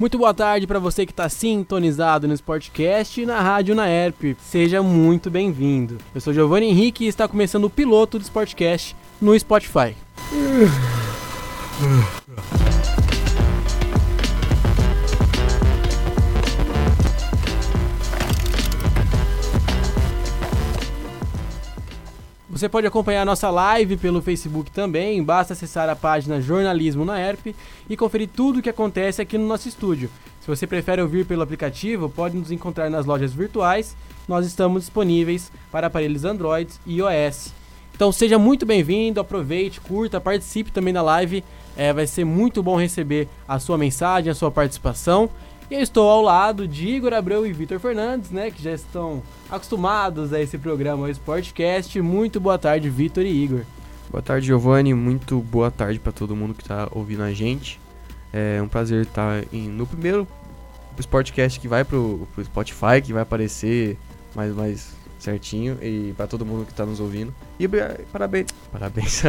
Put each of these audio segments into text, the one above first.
Muito boa tarde para você que está sintonizado no Sportcast e na Rádio Naerp. Seja muito bem-vindo. Eu sou Giovanni Henrique e está começando o piloto do Sportcast no Spotify. Você pode acompanhar nossa live pelo Facebook também, basta acessar a página Jornalismo na ERP e conferir tudo o que acontece aqui no nosso estúdio. Se você prefere ouvir pelo aplicativo, pode nos encontrar nas lojas virtuais. Nós estamos disponíveis para aparelhos Android e iOS. Então seja muito bem-vindo, aproveite, curta, participe também da live. É, vai ser muito bom receber a sua mensagem, a sua participação. E eu estou ao lado de Igor Abreu e Vitor Fernandes, né, que já estão acostumados a esse programa, o Sportcast. Muito boa tarde, Vitor e Igor. Boa tarde, Giovanni. Muito boa tarde para todo mundo que está ouvindo a gente. É um prazer estar em, no primeiro Sportcast que vai pro, pro Spotify, que vai aparecer mais, mais certinho e para todo mundo que está nos ouvindo. E parabéns. Parabéns.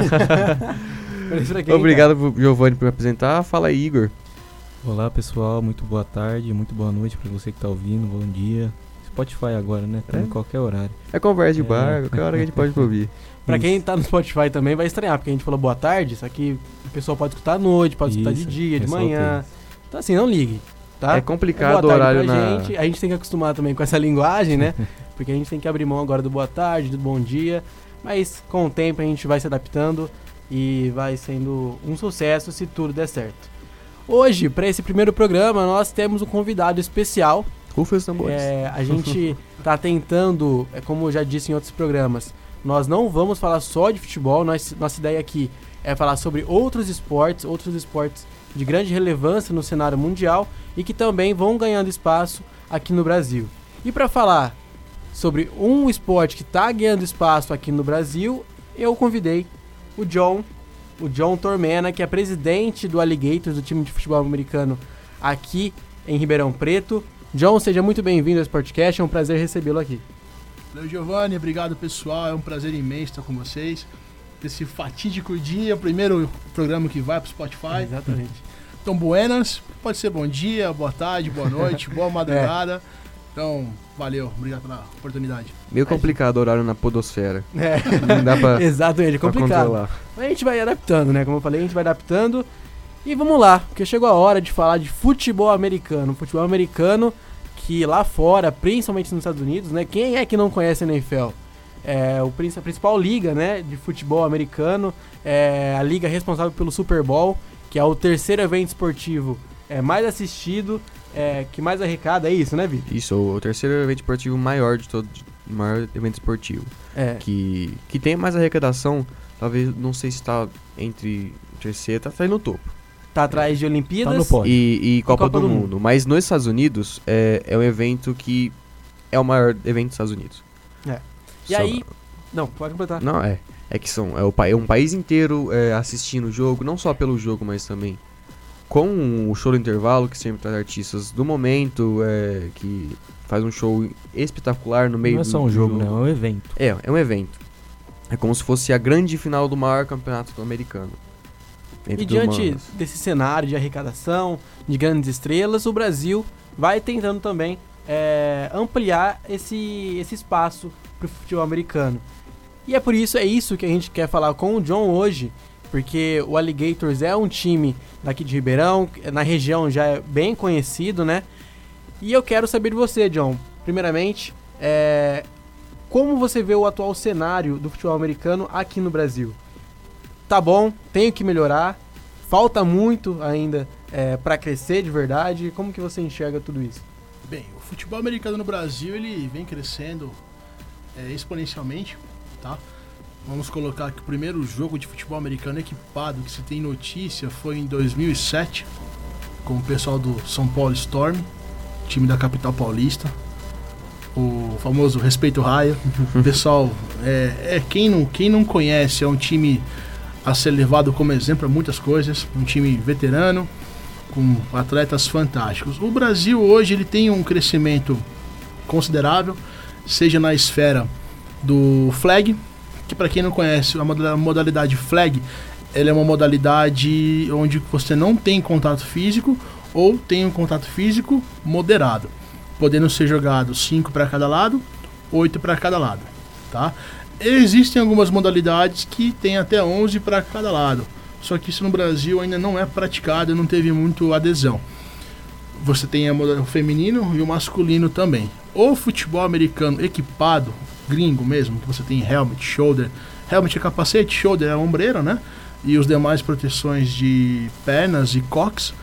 Obrigado, Giovanni, por apresentar. Fala aí, Igor. Olá pessoal, muito boa tarde, muito boa noite para você que está ouvindo, bom dia. Spotify agora, né? Tá é. em qualquer horário. É conversa de é. bar, qualquer hora que a gente pode ouvir. Pra quem tá no Spotify também vai estranhar, porque a gente falou boa tarde, isso aqui o pessoal pode escutar à noite, pode isso, escutar de dia, de manhã. Então assim, não ligue, tá? É complicado é o horário na... gente. A gente tem que acostumar também com essa linguagem, né? porque a gente tem que abrir mão agora do boa tarde, do bom dia. Mas com o tempo a gente vai se adaptando e vai sendo um sucesso se tudo der certo. Hoje, para esse primeiro programa, nós temos um convidado especial. Rufa os tambores. É, a gente está tentando, é, como eu já disse em outros programas, nós não vamos falar só de futebol. Nós, nossa ideia aqui é falar sobre outros esportes, outros esportes de grande relevância no cenário mundial e que também vão ganhando espaço aqui no Brasil. E para falar sobre um esporte que está ganhando espaço aqui no Brasil, eu convidei o John o John Tormena, que é presidente do Alligators, do time de futebol americano aqui em Ribeirão Preto. John, seja muito bem-vindo ao Sportcast, é um prazer recebê-lo aqui. Valeu, Giovanni, obrigado pessoal, é um prazer imenso estar com vocês. Esse fatídico dia, primeiro programa que vai para o Spotify. Exatamente. Então, buenas, pode ser bom dia, boa tarde, boa noite, boa madrugada. É. Então, valeu, obrigado pela oportunidade. Meio complicado o horário na podosfera. É. Não dá pra. Exatamente, é complicado. Mas a gente vai adaptando, né? Como eu falei, a gente vai adaptando. E vamos lá, porque chegou a hora de falar de futebol americano. Futebol americano que lá fora, principalmente nos Estados Unidos, né? Quem é que não conhece a NFL? É o, a principal liga, né, de futebol americano, é a liga responsável pelo Super Bowl, que é o terceiro evento esportivo é, mais assistido é, que mais arrecada, é isso, né, Vitor? Isso, o terceiro evento esportivo maior de todo, maior evento esportivo. É. Que, que tem mais arrecadação, talvez, não sei se está entre terceiro, tá, tá aí no topo. Tá atrás de Olimpíadas tá e, e Copa, Copa do, do mundo. mundo. Mas nos Estados Unidos é, é um evento que é o maior evento dos Estados Unidos. É. E Só aí. Não, pode completar. Não, é. É que são, é, o, é um país inteiro é, assistindo o jogo, não só pelo jogo, mas também com o show do intervalo, que sempre traz artistas do momento, é, que faz um show espetacular no meio do Não é só um jogo, jogo, né? É um evento. É, é um evento. É como se fosse a grande final do maior campeonato americano. E diante desse cenário de arrecadação, de grandes estrelas, o Brasil vai tentando também é, ampliar esse, esse espaço para o futebol americano. E é por isso, é isso que a gente quer falar com o John hoje, porque o Alligators é um time daqui de Ribeirão, na região já é bem conhecido, né? E eu quero saber de você, John. Primeiramente, é, como você vê o atual cenário do futebol americano aqui no Brasil? Tá bom, tenho que melhorar, falta muito ainda é, para crescer de verdade. Como que você enxerga tudo isso? Bem, o futebol americano no Brasil ele vem crescendo é, exponencialmente, tá? Vamos colocar que o primeiro jogo de futebol americano equipado que se tem notícia foi em 2007, com o pessoal do São Paulo Storm, time da capital paulista. O famoso Respeito Raio. pessoal, é, é, quem, não, quem não conhece, é um time a ser levado como exemplo para muitas coisas. Um time veterano, com atletas fantásticos. O Brasil hoje ele tem um crescimento considerável, seja na esfera do flag, que para quem não conhece, a modalidade flag, ela é uma modalidade onde você não tem contato físico, ou tem um contato físico moderado, podendo ser jogado 5 para cada lado, 8 para cada lado, tá? Existem algumas modalidades que tem até 11 para cada lado, só que isso no Brasil ainda não é praticado, não teve muito adesão. Você tem o feminino e o masculino também. O futebol americano equipado, gringo mesmo, que você tem helmet, shoulder, helmet é capacete, shoulder é ombreira, né? E os demais proteções de pernas e cox,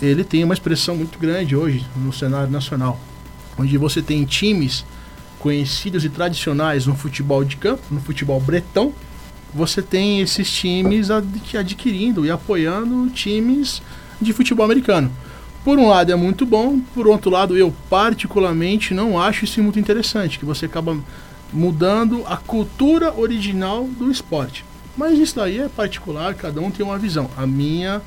ele tem uma expressão muito grande hoje no cenário nacional, onde você tem times conhecidos e tradicionais no futebol de campo, no futebol bretão, você tem esses times adquirindo e apoiando times de futebol americano. Por um lado é muito bom, por outro lado eu particularmente não acho isso muito interessante, que você acaba mudando a cultura original do esporte. Mas isso aí é particular, cada um tem uma visão. A minha,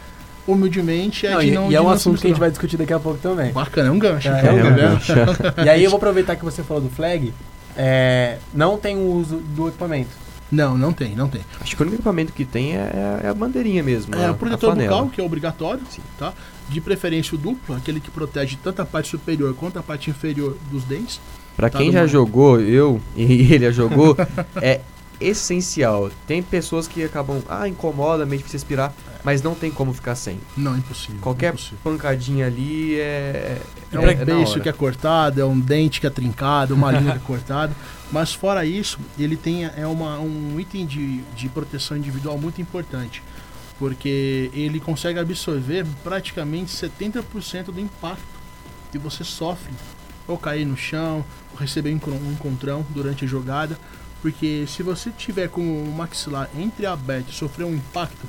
humildemente, é não, de e, não. E é um assunto que a gente vai discutir daqui a pouco também. Bacana, é um gancho. É, é um um gancho. e aí eu vou aproveitar que você falou do flag. É, não tem o uso do equipamento. Não, não tem, não tem. Acho que o único equipamento que tem é, é a bandeirinha mesmo. É a, o protetor bucal, que é obrigatório, Sim. tá? De preferência o duplo, aquele que protege tanto a parte superior quanto a parte inferior dos dentes. Pra tá quem já jogou, eu e ele já jogou, é essencial. Tem pessoas que acabam, ah, incomoda, meio você respirar, mas não tem como ficar sem. Não, impossível. Qualquer impossível. pancadinha ali é. É, um é que é cortado, é um dente que é trincado, uma linha que é cortada. Mas fora isso, ele tem é uma, um item de, de proteção individual muito importante. Porque ele consegue absorver praticamente 70% do impacto que você sofre ou cair no chão, ou receber um encontrão durante a jogada. Porque se você tiver com o maxilar entreaberto e sofrer um impacto,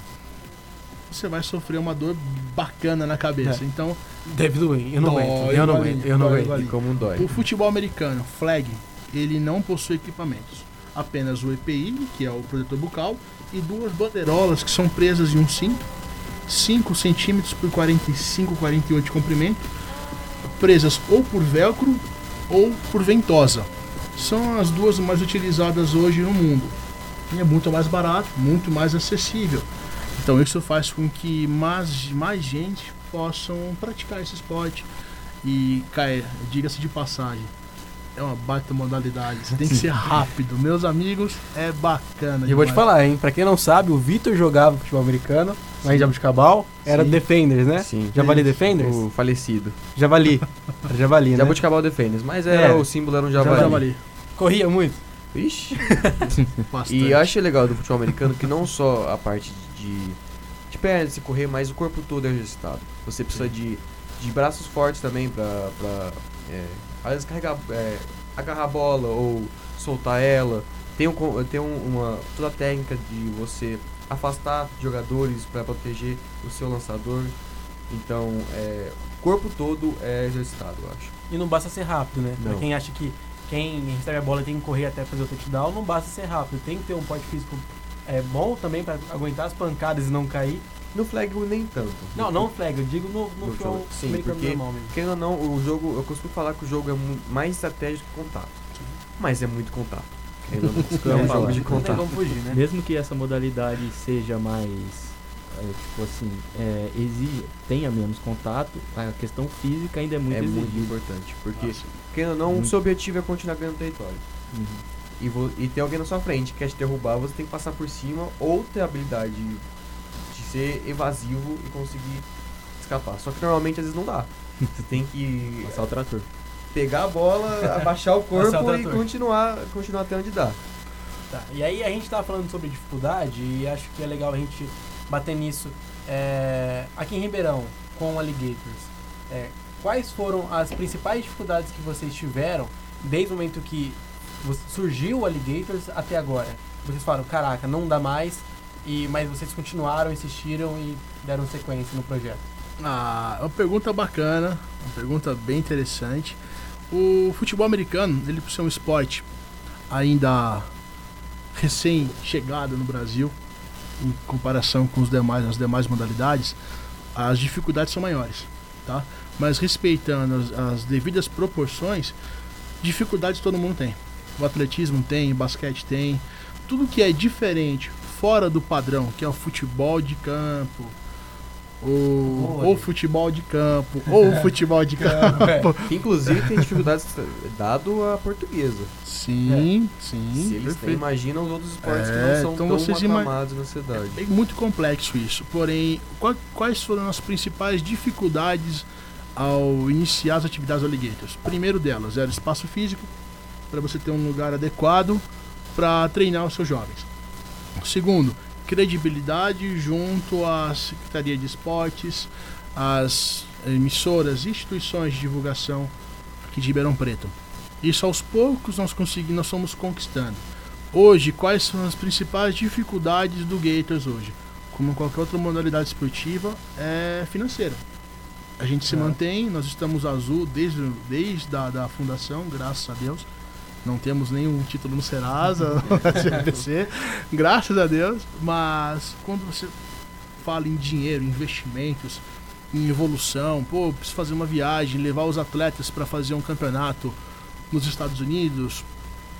você vai sofrer uma dor bacana na cabeça. É. Então. Deve doer, eu não dói, aguento. Eu não aguento, eu não aguento. Como dói. O futebol americano, flag, ele não possui equipamentos. Apenas o EPI, que é o protetor bucal, e duas bandeirolas que são presas em um cinto, 5 centímetros por 45, 48 de comprimento, presas ou por velcro ou por ventosa são as duas mais utilizadas hoje no mundo. E é muito mais barato, muito mais acessível. Então isso faz com que mais, mais gente possam praticar esse esporte. E, Caia, diga-se de passagem, é uma baita modalidade. Você tem que ser rápido. Meus amigos, é bacana. E eu vou te falar, hein? Pra quem não sabe, o Vitor jogava futebol americano, lá em Jabuticabal. Era Defenders, né? Sim. Javali Defenders? O falecido. Javali. Era Javali, né? Jabuticabal Defenders, mas era, é. o símbolo era um Javali. javali. Corria muito? Ixi. e eu acho legal do futebol americano que não só a parte de, de pernas, se correr, mas o corpo todo é exercitado. Você precisa de, de braços fortes também pra, pra é, às vezes carregar, é, agarrar a bola ou soltar ela. Tem, um, tem um, uma toda a técnica de você afastar jogadores para proteger o seu lançador. Então, é, o corpo todo é exercitado, eu acho. E não basta ser rápido, né? Não. Pra quem acha que quem recebe a bola tem que correr até fazer o touchdown, não basta ser rápido. Tem que ter um porte físico é, bom também para aguentar as pancadas e não cair. No flag nem tanto. Não, não flag, eu digo no, no, no jogo. Sim, porque, normal mesmo. Querendo ou não, o jogo, eu costumo falar que o jogo é mais estratégico que contato. Sim. Mas é muito contato. Ainda não, é um jogo de contato. Não fugir, né? Mesmo que essa modalidade seja mais é, tipo assim, é, exige, tenha menos contato, a questão física ainda é muito É exigida. muito importante, porque, querendo ou não, o seu objetivo é continuar ganhando território. Uhum. E, e tem alguém na sua frente que quer te derrubar, você tem que passar por cima ou ter habilidade de, de ser evasivo e conseguir escapar. Só que normalmente às vezes não dá. Você tem que. Passar o trator. Pegar a bola, abaixar o corpo o e continuar, continuar até onde dá. Tá. E aí a gente tava falando sobre dificuldade e acho que é legal a gente bater nisso. É, aqui em Ribeirão, com o Alligators, é, quais foram as principais dificuldades que vocês tiveram desde o momento que surgiu o Alligators até agora? Vocês falaram, caraca, não dá mais, e, mas vocês continuaram, insistiram e deram sequência no projeto. Ah, é uma pergunta bacana, uma pergunta bem interessante. O futebol americano, ele por ser um esporte ainda recém-chegado no Brasil, em comparação com os demais, as demais modalidades, as dificuldades são maiores, tá? Mas respeitando as, as devidas proporções, dificuldades todo mundo tem. O atletismo tem, o basquete tem, tudo que é diferente, fora do padrão, que é o futebol de campo, ou, ou futebol de campo, ou futebol de campo. É. Inclusive tem dificuldades dado a portuguesa. Sim, é. sim. Se eles têm, imaginam os outros esportes é, que não é, são então tão vocês aclamados na cidade. É muito complexo isso. Porém, quais foram as principais dificuldades ao iniciar as atividades Alligators? Primeiro delas era espaço físico, para você ter um lugar adequado para treinar os seus jovens. Segundo, credibilidade junto à Secretaria de Esportes, às emissoras, instituições de divulgação aqui de Ribeirão Preto. Isso aos poucos nós conseguimos, nós fomos conquistando. Hoje, quais são as principais dificuldades do Gators hoje? Como qualquer outra modalidade esportiva, é financeira. A gente se é. mantém, nós estamos azul desde, desde a da fundação, graças a Deus. Não temos nenhum título no Serasa, SBC, graças a Deus. Mas quando você fala em dinheiro, investimentos, em evolução, pô, preciso fazer uma viagem, levar os atletas para fazer um campeonato nos Estados Unidos,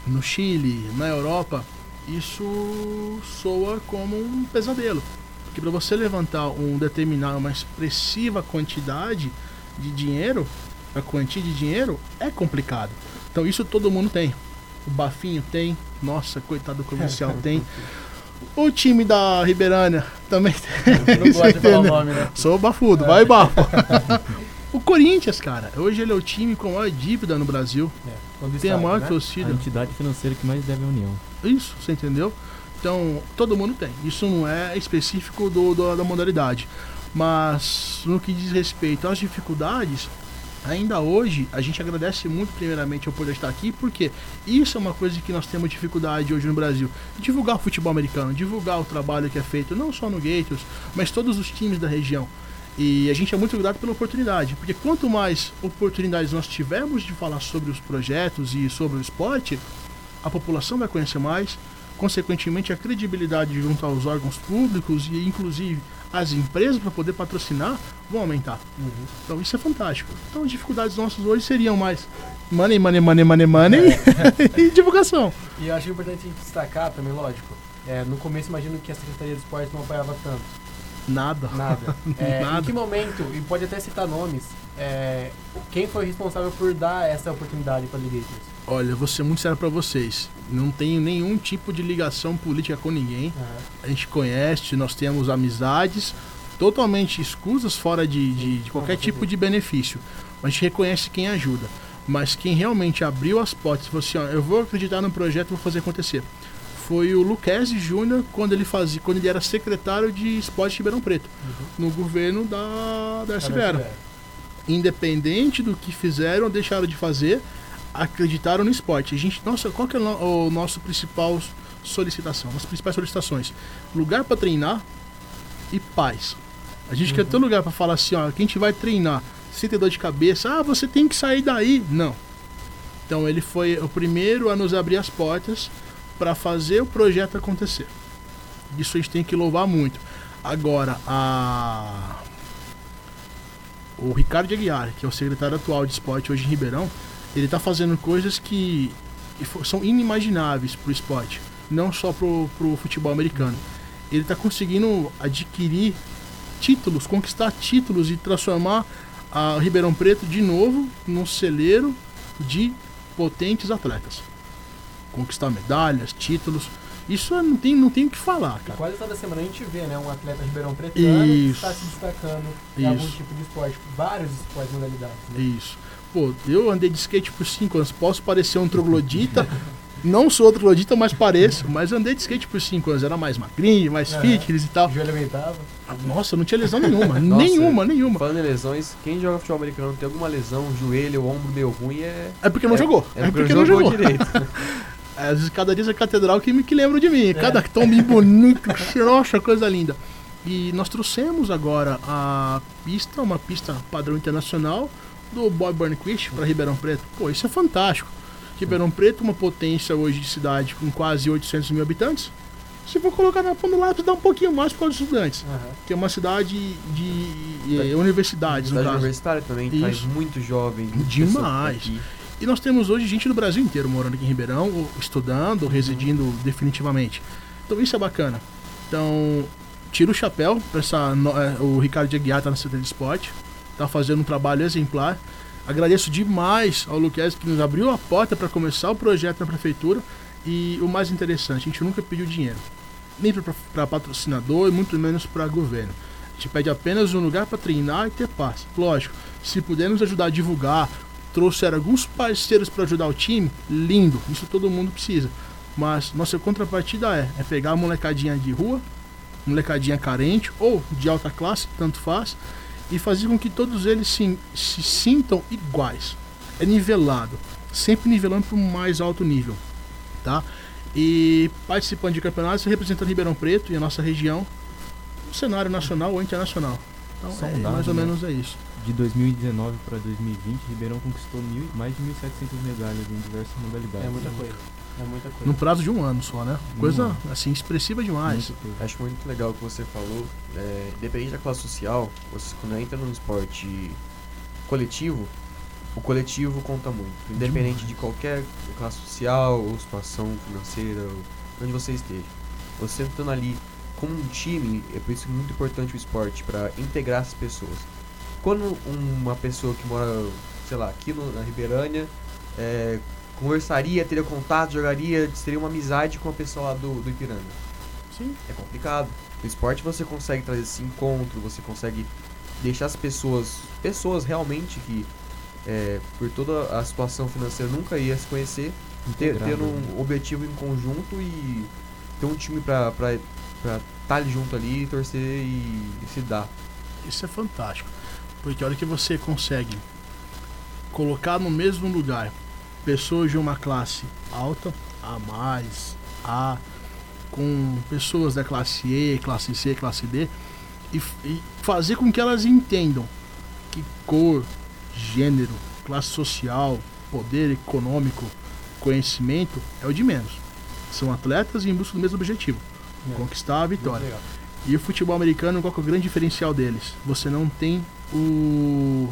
no Chile, na Europa, isso soa como um pesadelo. Porque para você levantar um determinado, uma expressiva quantidade de dinheiro, a quantia de dinheiro é complicado. Então isso todo mundo tem. O Bafinho tem. Nossa, coitado do comercial tem. O time da Ribeirânia também tem. Não gosta de falar o nome, né? Sou bafudo, é. vai bafo. o Corinthians, cara, hoje ele é o time com a maior dívida no Brasil. É, tem a maior né? torcida. A entidade financeira que mais deve a União. Isso, você entendeu? Então, todo mundo tem. Isso não é específico do, do da modalidade. Mas no que diz respeito às dificuldades, ainda hoje a gente agradece muito primeiramente ao poder estar aqui, porque isso é uma coisa que nós temos dificuldade hoje no Brasil. Divulgar o futebol americano, divulgar o trabalho que é feito não só no Gators, mas todos os times da região. E a gente é muito grato pela oportunidade, porque quanto mais oportunidades nós tivermos de falar sobre os projetos e sobre o esporte, a população vai conhecer mais, consequentemente a credibilidade junto aos órgãos públicos e inclusive as empresas para poder patrocinar vão aumentar. Uhum. Então isso é fantástico. Então as dificuldades nossas hoje seriam mais money, money, money, money, money é. e divulgação. E eu acho importante destacar também, lógico. É, no começo imagino que a Secretaria de Esportes não apoiava tanto. Nada. Nada. É, Nada. Em que momento, e pode até citar nomes, é, quem foi responsável por dar essa oportunidade para a Ligators? Olha, vou ser muito sério para vocês. Não tenho nenhum tipo de ligação política com ninguém. Uhum. A gente conhece, nós temos amizades totalmente escusas, fora de, de, de qualquer tipo de benefício. A gente reconhece quem ajuda. Mas quem realmente abriu as portas e falou assim: ó, eu vou acreditar no projeto, vou fazer acontecer. Foi o Luquezzi Júnior quando ele fazia, quando ele era secretário de esporte de Ribeirão Preto, uhum. no governo da, da SBR. Independente do que fizeram ou deixaram de fazer, acreditaram no esporte. A gente, nossa, qual que é o nosso principal solicitação? As principais solicitações: lugar para treinar e paz. A gente uhum. quer ter um lugar para falar assim, ó, que a gente vai treinar sem ter dor de cabeça. Ah, você tem que sair daí. Não. Então ele foi o primeiro a nos abrir as portas para fazer o projeto acontecer. Isso a gente tem que louvar muito. Agora, a o Ricardo Aguiar, que é o secretário atual de esporte hoje em Ribeirão, ele está fazendo coisas que são inimagináveis para o esporte, não só para o futebol americano. Ele está conseguindo adquirir títulos, conquistar títulos e transformar a Ribeirão Preto de novo num celeiro de potentes atletas. Conquistar medalhas, títulos. Isso não tem, não tem o que falar, cara. E quase toda semana a gente vê, né, um atleta Ribeirão Preto que está se destacando em Isso. algum tipo de esporte, vários esportes modalidades. Né? Isso pô, eu andei de skate por 5 anos, posso parecer um troglodita, não sou troglodita, mas pareço, mas andei de skate por 5 anos, era mais magrinho, mais é, fitness e tal. Joelho aguentava? Nossa, não tinha lesão nenhuma, Nossa, nenhuma, nenhuma. Falando em lesões, quem joga futebol americano tem alguma lesão, joelho, ombro meio ruim é... É porque não é, jogou. É, é porque, não jogou, jogou. direito. é, cada dia é catedral que me que lembra de mim, é. cada tombo bonito, nossa, coisa linda. E nós trouxemos agora a pista, uma pista padrão internacional, do Bob Burnquist para Ribeirão Preto. Pô, isso é fantástico. Ribeirão Preto, uma potência hoje de cidade com quase 800 mil habitantes. Se for colocar na ponta do lápis, dá um pouquinho mais para os estudantes. Uhum. Que é uma cidade de é, universidades, cidade universitária também, Isso. faz muito jovem. Demais. E nós temos hoje gente do Brasil inteiro morando aqui em Ribeirão, estudando, uhum. residindo definitivamente. Então isso é bacana. Então, tiro o chapéu para essa é, o Ricardo de Aguiar tá na CT de Esporte, tá fazendo um trabalho exemplar. Agradeço demais ao Luquez que nos abriu a porta para começar o projeto na prefeitura e o mais interessante, a gente nunca pediu dinheiro, nem para patrocinador e muito menos para governo. A gente pede apenas um lugar para treinar e ter paz. Lógico, se puder nos ajudar a divulgar, trouxer alguns parceiros para ajudar o time, lindo, isso todo mundo precisa. Mas nossa contrapartida é, é pegar a molecadinha de rua, molecadinha carente ou de alta classe, tanto faz, e fazer com que todos eles se, se sintam iguais. É nivelado, sempre nivelando para um mais alto nível, tá? E participando de campeonatos representando Ribeirão Preto e a nossa região no cenário nacional ou internacional. Então, é, mais ou né? menos é isso. De 2019 para 2020, Ribeirão conquistou mil, mais de 1.700 medalhas em diversas modalidades. É muita coisa. É muita coisa. No prazo de um ano só, né? Coisa assim expressiva demais. Acho muito legal o que você falou. É, independente da classe social, você quando entra num esporte coletivo, o coletivo conta muito. Independente demais. de qualquer classe social ou situação financeira, onde você esteja. Você entrando ali como um time, é por isso muito importante o esporte, para integrar as pessoas. Quando uma pessoa que mora, sei lá, aqui no, na Ribeirânia, é, conversaria, teria contato, jogaria, teria uma amizade com a pessoa lá do, do Ipiranga. Sim. É complicado. No esporte você consegue trazer esse encontro, você consegue deixar as pessoas, pessoas realmente que é, por toda a situação financeira nunca ia se conhecer, ter, ter um né? objetivo em conjunto e ter um time pra estar tá junto ali, torcer e, e se dar. Isso é fantástico. Porque a hora que você consegue colocar no mesmo lugar pessoas de uma classe alta, A mais, A, com pessoas da classe E, classe C, classe D, e, e fazer com que elas entendam que cor, gênero, classe social, poder econômico, conhecimento é o de menos. São atletas em busca do mesmo objetivo, é. conquistar a vitória. E o futebol americano, qual é o grande diferencial deles? Você não tem o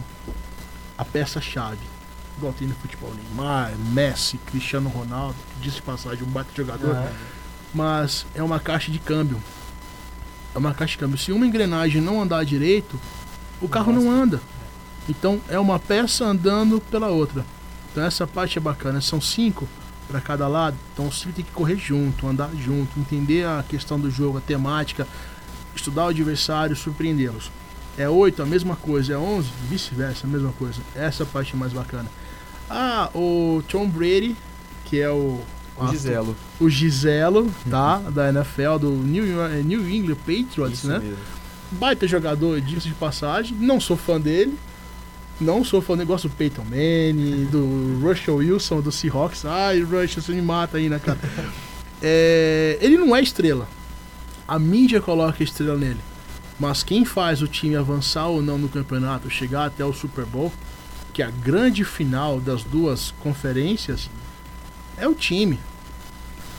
a peça-chave igual tem no futebol. Neymar, Messi, Cristiano Ronaldo, disse de passagem, um baita jogador. Ah. Mas é uma caixa de câmbio. É uma caixa de câmbio. Se uma engrenagem não andar direito, o carro não anda. Então é uma peça andando pela outra. Então essa parte é bacana. São cinco para cada lado. Então você tem que correr junto, andar junto, entender a questão do jogo, a temática, estudar o adversário, surpreendê-los. É 8, a mesma coisa. É 11, vice-versa, a mesma coisa. Essa é a parte mais bacana. Ah, o Tom Brady, que é o. O Giselo. O Giselo, tá? da NFL, do New, New England Patriots, Isso né? Mesmo. Baita jogador, disso de passagem. Não sou fã dele. Não sou fã, negócio do Peyton Manning, do Russell Wilson, do Seahawks. Ai, Russell, você me mata aí, né, cara? é, ele não é estrela. A mídia coloca estrela nele. Mas quem faz o time avançar ou não no campeonato, chegar até o Super Bowl, que é a grande final das duas conferências, é o time.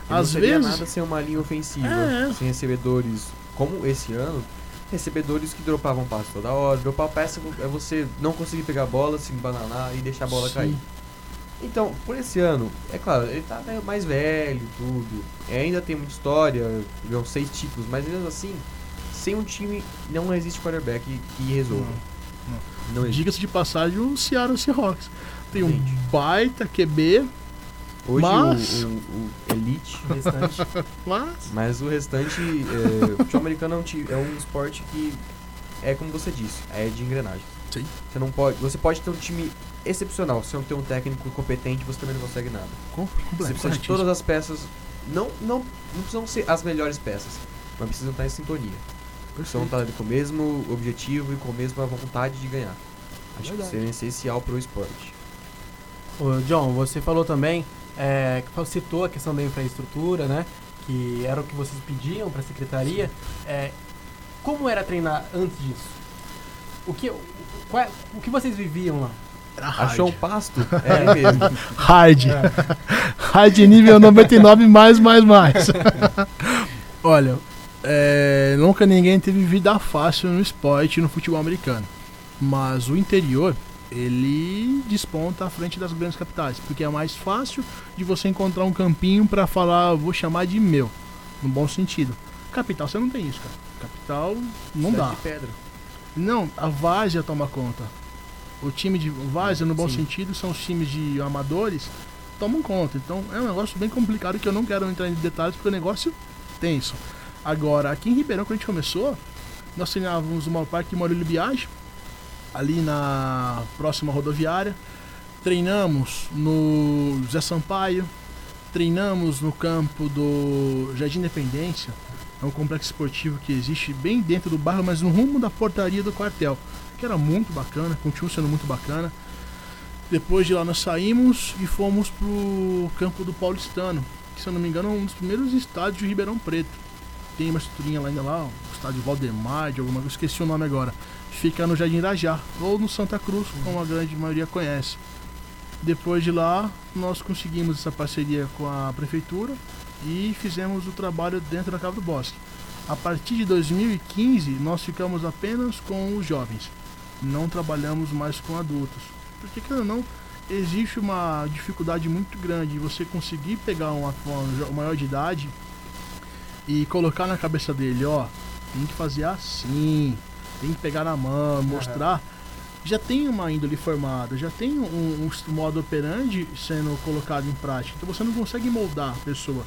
E Às não vezes nada sem uma linha ofensiva, é. sem recebedores, como esse ano, recebedores que dropavam passe toda hora. Dropar peça é você não conseguir pegar a bola, se embananar e deixar a bola Sim. cair. Então, por esse ano, é claro, ele tá mais velho tudo. Ainda tem muita história, ganhou seis títulos, mas mesmo assim, sem um time não existe quarterback que resolva. Não, não. Diga-se de passagem o Seattle Seahawks. Tem um baita QB. Hoje mas... o, o, o Elite. O restante. mas... mas o restante. É, o futebol americano é um, é um esporte que é como você disse, é de engrenagem. Sim. Você não pode. Você pode ter um time excepcional. Se não ter um técnico competente, você também não consegue nada. Com, você precisa de todas as peças. Não, não, não precisam ser as melhores peças, mas precisam estar em sintonia. Perfeito. Então tá com o mesmo objetivo e com a mesma vontade de ganhar. Acho Verdade. que isso é essencial para o esporte. Ô, John, você falou também, é, citou a questão da infraestrutura, né? Que era o que vocês pediam para a secretaria. É, como era treinar antes disso? O que, qual, o que vocês viviam lá? Achou um pasto? É mesmo. Hard. É. Hard nível 99 mais, mais, mais. Olha, é, nunca ninguém teve vida fácil no esporte no futebol americano. Mas o interior, ele desponta à frente das grandes capitais, porque é mais fácil de você encontrar um campinho para falar, vou chamar de meu, no bom sentido. Capital você não tem isso, cara. Capital não Cidade dá. De pedra. Não, a Várzea toma conta. O time de Várzea, no bom Sim. sentido, são os times de amadores tomam conta. Então é um negócio bem complicado que eu não quero entrar em detalhes porque o negócio é tenso. Agora, aqui em Ribeirão, quando a gente começou, nós treinávamos no Parque Maurílio Biage, ali na próxima rodoviária. Treinamos no José Sampaio, treinamos no campo do Jardim Independência, é um complexo esportivo que existe bem dentro do bairro, mas no rumo da portaria do quartel, que era muito bacana, continua sendo muito bacana. Depois de lá nós saímos e fomos pro campo do Paulistano, que se eu não me engano é um dos primeiros estádios de Ribeirão Preto. Tem uma estruturinha lá ainda lá, o estádio Valdemar, de alguma coisa, esqueci o nome agora. Fica no Jardim Irajá, ou no Santa Cruz, como a grande maioria conhece. Depois de lá, nós conseguimos essa parceria com a prefeitura e fizemos o trabalho dentro da Cava do Bosque. A partir de 2015, nós ficamos apenas com os jovens, não trabalhamos mais com adultos. Porque, querendo não, existe uma dificuldade muito grande você conseguir pegar uma, uma, maior de idade e colocar na cabeça dele: ó, tem que fazer assim, tem que pegar na mão, mostrar. Uhum já tem uma índole formada, já tem um, um modo operandi sendo colocado em prática. Então você não consegue moldar a pessoa.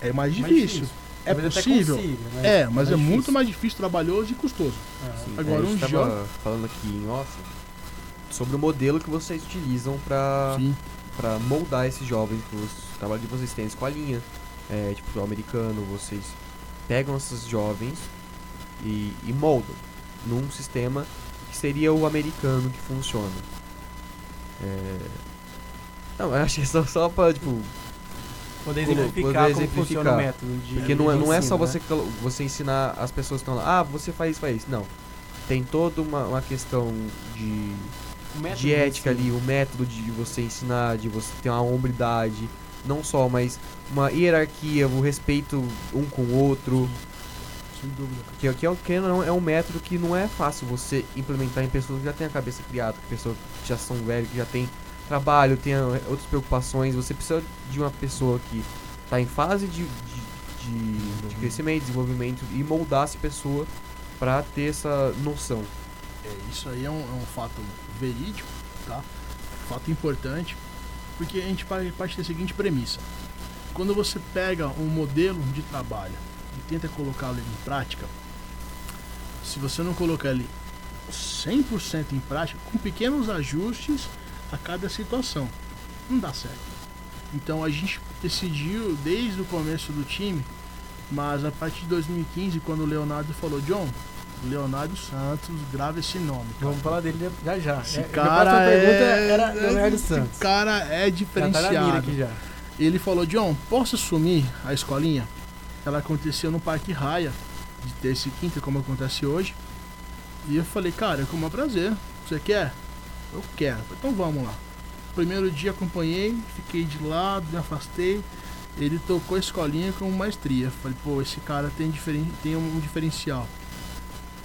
É mais difícil. Mais difícil. É possível. Consigo, mas é, mas é, é muito mais difícil, trabalhoso e custoso. Ah, Sim, Agora um jogo. falando aqui em off sobre o modelo que vocês utilizam para para moldar esses jovens para os trabalhos que vocês têm, escolinha, é, tipo o americano, vocês pegam esses jovens e, e moldam num sistema que seria o americano que funciona. É... Não, eu achei só, só pra, tipo. Poder exemplificar, poder exemplificar como funciona o método de Porque não, é, não é só né? você, você ensinar as pessoas que estão lá, ah, você faz isso, faz isso. Não. Tem toda uma, uma questão de, de ética ali, o método de você ensinar, de você ter uma hombridade. Não só, mas uma hierarquia, o respeito um com o outro. Sem dúvida. Que, que, é, que não, é um método que não é fácil você implementar em pessoas que já têm a cabeça criada, pessoas que já são velhas, que já têm trabalho, têm outras preocupações. Você precisa de uma pessoa que está em fase de, de, de, de crescimento, desenvolvimento e moldar essa pessoa para ter essa noção. É, isso aí é um, é um fato verídico, tá? Fato importante, porque a gente parte da seguinte premissa. Quando você pega um modelo de trabalho e tenta colocá-lo em prática, se você não colocar ele 100% em prática, com pequenos ajustes a cada situação, não dá certo. Então a gente decidiu desde o começo do time, mas a partir de 2015, quando o Leonardo falou, John, Leonardo Santos, grava esse nome. Cara. Vamos falar dele já já. Esse é, cara é... era Leonardo Santos. Esse cara é diferenciado. Já tá aqui já. Ele falou, John, posso assumir a escolinha? ela aconteceu no Parque Raia, de terça e quinta, como acontece hoje. E eu falei, cara, é com o prazer. Você quer? Eu quero. Então vamos lá. Primeiro dia acompanhei, fiquei de lado, me afastei. Ele tocou a escolinha com maestria. Falei, pô, esse cara tem, diferen tem um diferencial.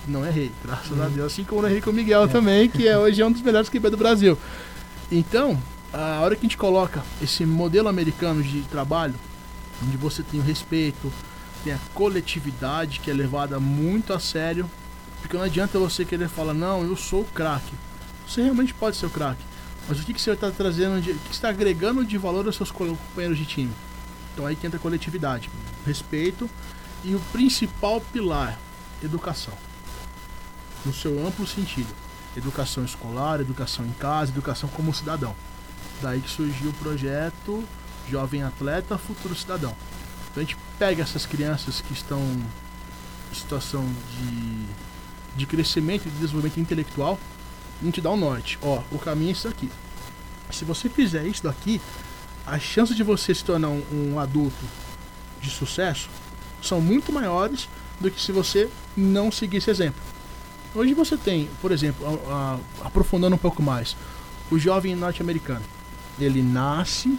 Não errei, graças uhum. a Deus. Assim como não errei com o Miguel é. também, que é, hoje é um dos melhores keepers do Brasil. Então, a hora que a gente coloca esse modelo americano de trabalho, onde você tem o respeito, tem a coletividade que é levada muito a sério, porque não adianta você querer falar, não, eu sou o craque. Você realmente pode ser o craque, mas o que, que você está trazendo, de, o que está agregando de valor aos seus companheiros de time? Então aí que entra a coletividade, respeito e o principal pilar, educação. No seu amplo sentido. Educação escolar, educação em casa, educação como cidadão. Daí que surgiu o projeto Jovem Atleta, Futuro Cidadão. Então a gente pega essas crianças que estão em situação de, de crescimento e de desenvolvimento intelectual e a gente dá um norte. Ó, o caminho é isso aqui. Se você fizer isso daqui, as chances de você se tornar um, um adulto de sucesso são muito maiores do que se você não seguir esse exemplo. Hoje você tem, por exemplo, a, a, aprofundando um pouco mais, o jovem norte-americano. Ele nasce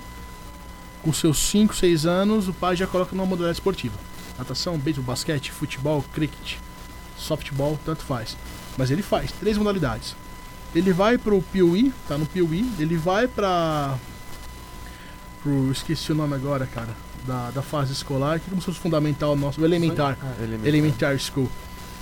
com seus 5, 6 anos, o pai já coloca numa modalidade esportiva. Natação, beisebol, basquete, futebol, cricket, softball, tanto faz. Mas ele faz três modalidades. Ele vai pro Piuí, tá no Piuí, ele vai pra pro esqueci o nome agora, cara, da, da fase escolar, que é como se fosse fundamental nosso, o elementar, Ah, elementar. elementar school.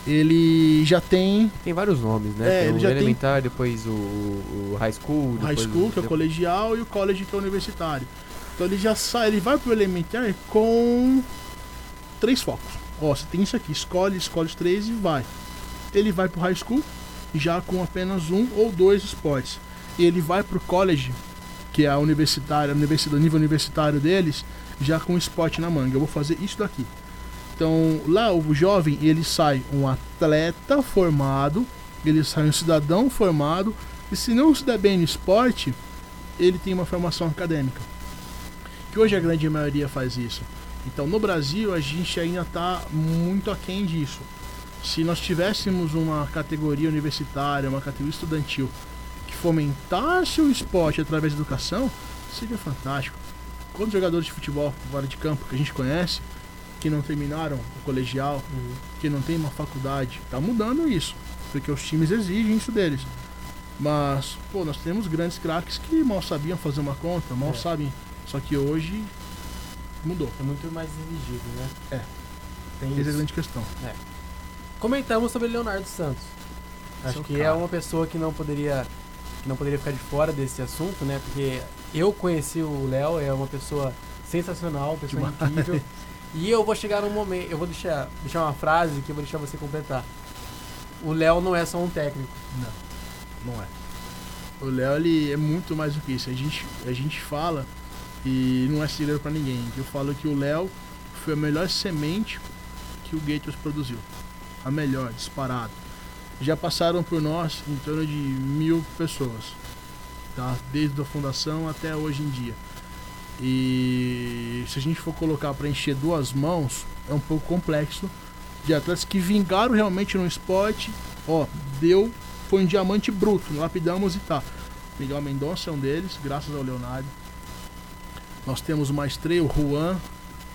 Ele já tem Tem vários nomes, né? É, tem ele o já tem- elementar, depois o, o high school. high depois school, que é o colegial, e o college, que é o universitário. Então ele já sai, ele vai pro elementar com três focos. Ó, você tem isso aqui, escolhe, escolhe os três e vai. Ele vai pro high school já com apenas um ou dois esportes. Ele vai pro college, que é a universitária, a universidade, o nível universitário deles, já com esporte na manga. Eu vou fazer isso daqui. Então, lá o jovem, ele sai um atleta formado, ele sai um cidadão formado, e se não se der bem no esporte, ele tem uma formação acadêmica. Que hoje a grande maioria faz isso. Então, no Brasil, a gente ainda está muito aquém disso. Se nós tivéssemos uma categoria universitária, uma categoria estudantil, que fomentasse o esporte através da educação, seria fantástico. Quantos jogadores de futebol fora de campo que a gente conhece, que não terminaram o colegial, que não tem uma faculdade, tá mudando isso, porque os times exigem isso deles. Mas, pô, nós temos grandes craques que mal sabiam fazer uma conta, mal É. sabem. Só que hoje mudou. É muito mais exigido, né? É. Tem Essa é a isso. grande questão. Comentamos sobre Leonardo Santos. Acho Seu que cara. é uma pessoa que não poderia que não poderia ficar de fora desse assunto, né? Porque eu conheci o Léo, é uma pessoa sensacional, uma pessoa Demais. incrível. E eu vou chegar num momento, eu vou deixar, deixar uma frase que eu vou deixar você completar. O Léo não é só um técnico. Não é. O Léo ele é muito mais do que isso. A gente, a gente fala e não é segredo pra ninguém. Eu falo que o Léo foi a melhor semente que o Gators produziu. A melhor, disparado. Já passaram por nós em torno de mil pessoas. Tá? Desde a fundação até hoje em dia. E se a gente for colocar para encher duas mãos, é um pouco complexo. De atletas que vingaram realmente no esporte, ó, deu foi um diamante bruto, lapidamos e tá. Miguel Mendonça é um deles, graças ao Leonardo. Nós temos o Maestreio, o Juan,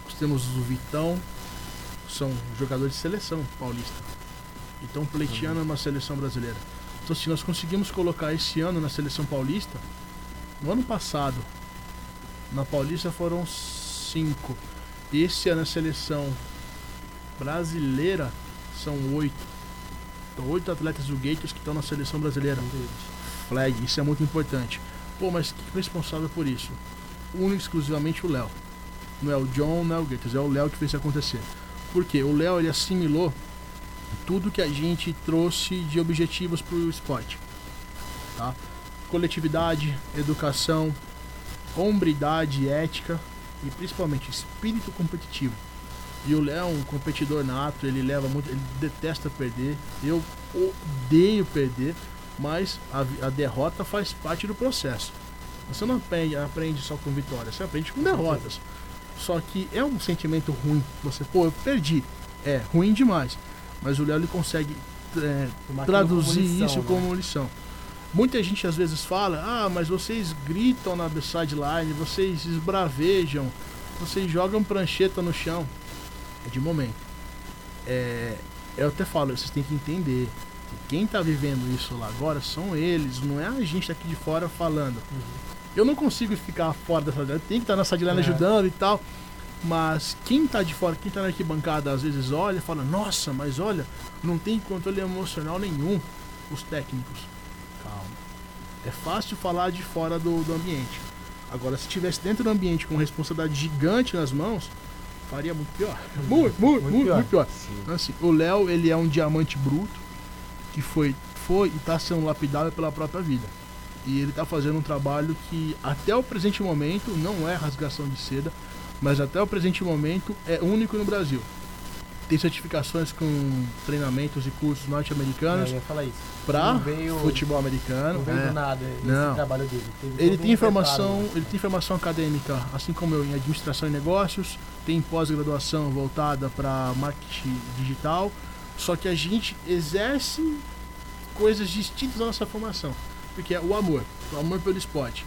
nós temos o Vitão, são jogadores de seleção paulista. E estão pleiteando uma seleção brasileira. Então, se nós conseguimos colocar esse ano na seleção paulista, no ano passado, na Paulista foram cinco. Esse ano a seleção brasileira são oito. Então, oito atletas do Gators que estão na seleção brasileira. Flag, isso é muito importante. Pô, mas quem é responsável por isso? Único exclusivamente o Léo. Não é o John, não é o Gators, é o Léo que fez isso acontecer. Por quê? O Léo ele assimilou tudo que a gente trouxe de objetivos para o esporte. Tá? Coletividade, educação, hombridade, ética e principalmente espírito competitivo. E o Léo é um competidor nato, ele leva muito, ele detesta perder. Eu odeio perder, mas a, a derrota faz parte do processo. Você não aprende, aprende só com vitórias, você aprende com derrotas. Só que é um sentimento ruim. Você, pô, eu perdi. É ruim demais. Mas o Léo ele consegue é, traduzir como lição, isso né? como lição. Muita gente às vezes fala: ah, mas vocês gritam na sideline, vocês esbravejam, vocês jogam prancheta no chão. É de momento. É, eu até falo, vocês têm que entender que quem tá vivendo isso lá agora são eles, não é a gente aqui de fora falando. Eu não consigo ficar fora dessa sideline, tem que estar na sideline É. ajudando e tal. Mas quem tá de fora, quem tá na arquibancada, às vezes olha e fala, nossa, mas olha, não tem controle emocional nenhum os técnicos. É fácil falar de fora do, do ambiente. Agora, se tivesse dentro do ambiente com uma responsabilidade gigante nas mãos, faria muito pior. Muito, muito, muito, Muito muito pior. pior. Então, assim, o Léo, ele é um diamante bruto que foi, foi e está sendo lapidado pela própria vida. E ele está fazendo um trabalho que, até o presente momento, não é rasgação de seda, mas até o presente momento é único no Brasil. Tem certificações com treinamentos e cursos norte-americanos para futebol americano. Não veio é. do nada esse Não. trabalho dele. Teve Ele tem um formação, preparo, né? ele tem formação acadêmica, assim como eu, em administração e negócios, tem pós-graduação voltada para marketing digital, só que a gente exerce coisas distintas da nossa formação, porque é o amor, o amor pelo esporte.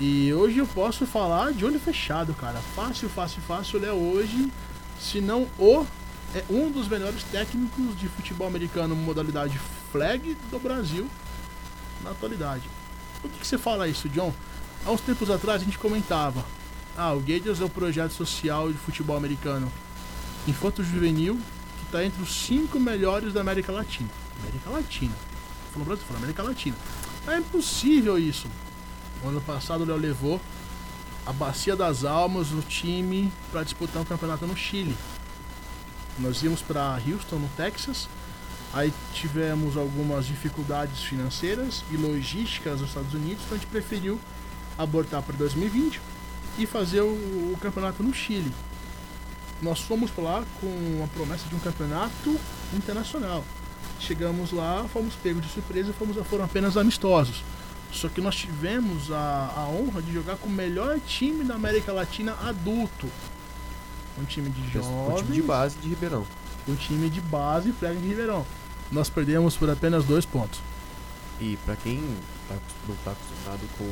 E hoje eu posso falar de olho fechado, cara. Fácil, fácil, fácil. Ele é hoje, se não o, é um dos melhores técnicos de futebol americano modalidade flag do Brasil na atualidade. Por que, que você fala isso, John? Há uns tempos atrás a gente comentava. Ah, o Gators é o projeto social de futebol americano infanto juvenil que está entre os cinco melhores da América Latina. América Latina. Falou Brasil, falou América Latina. É impossível isso. O ano passado o Léo levou a Bacia das Almas, o time, para disputar um campeonato no Chile. Nós íamos para Houston, no Texas. Aí tivemos algumas dificuldades financeiras e logísticas nos Estados Unidos, então a gente preferiu abortar para 2020 e fazer o, o campeonato no Chile. Nós fomos lá com a promessa de um campeonato internacional. Chegamos lá, fomos pegos de surpresa, fomos, foram apenas amistosos. Só que nós tivemos a, a honra de jogar com o melhor time da América Latina adulto. Um time de jovens. Um time de base de Ribeirão. Um time de base e de Ribeirão. Nós perdemos por apenas dois pontos. E para quem tá, não está acostumado com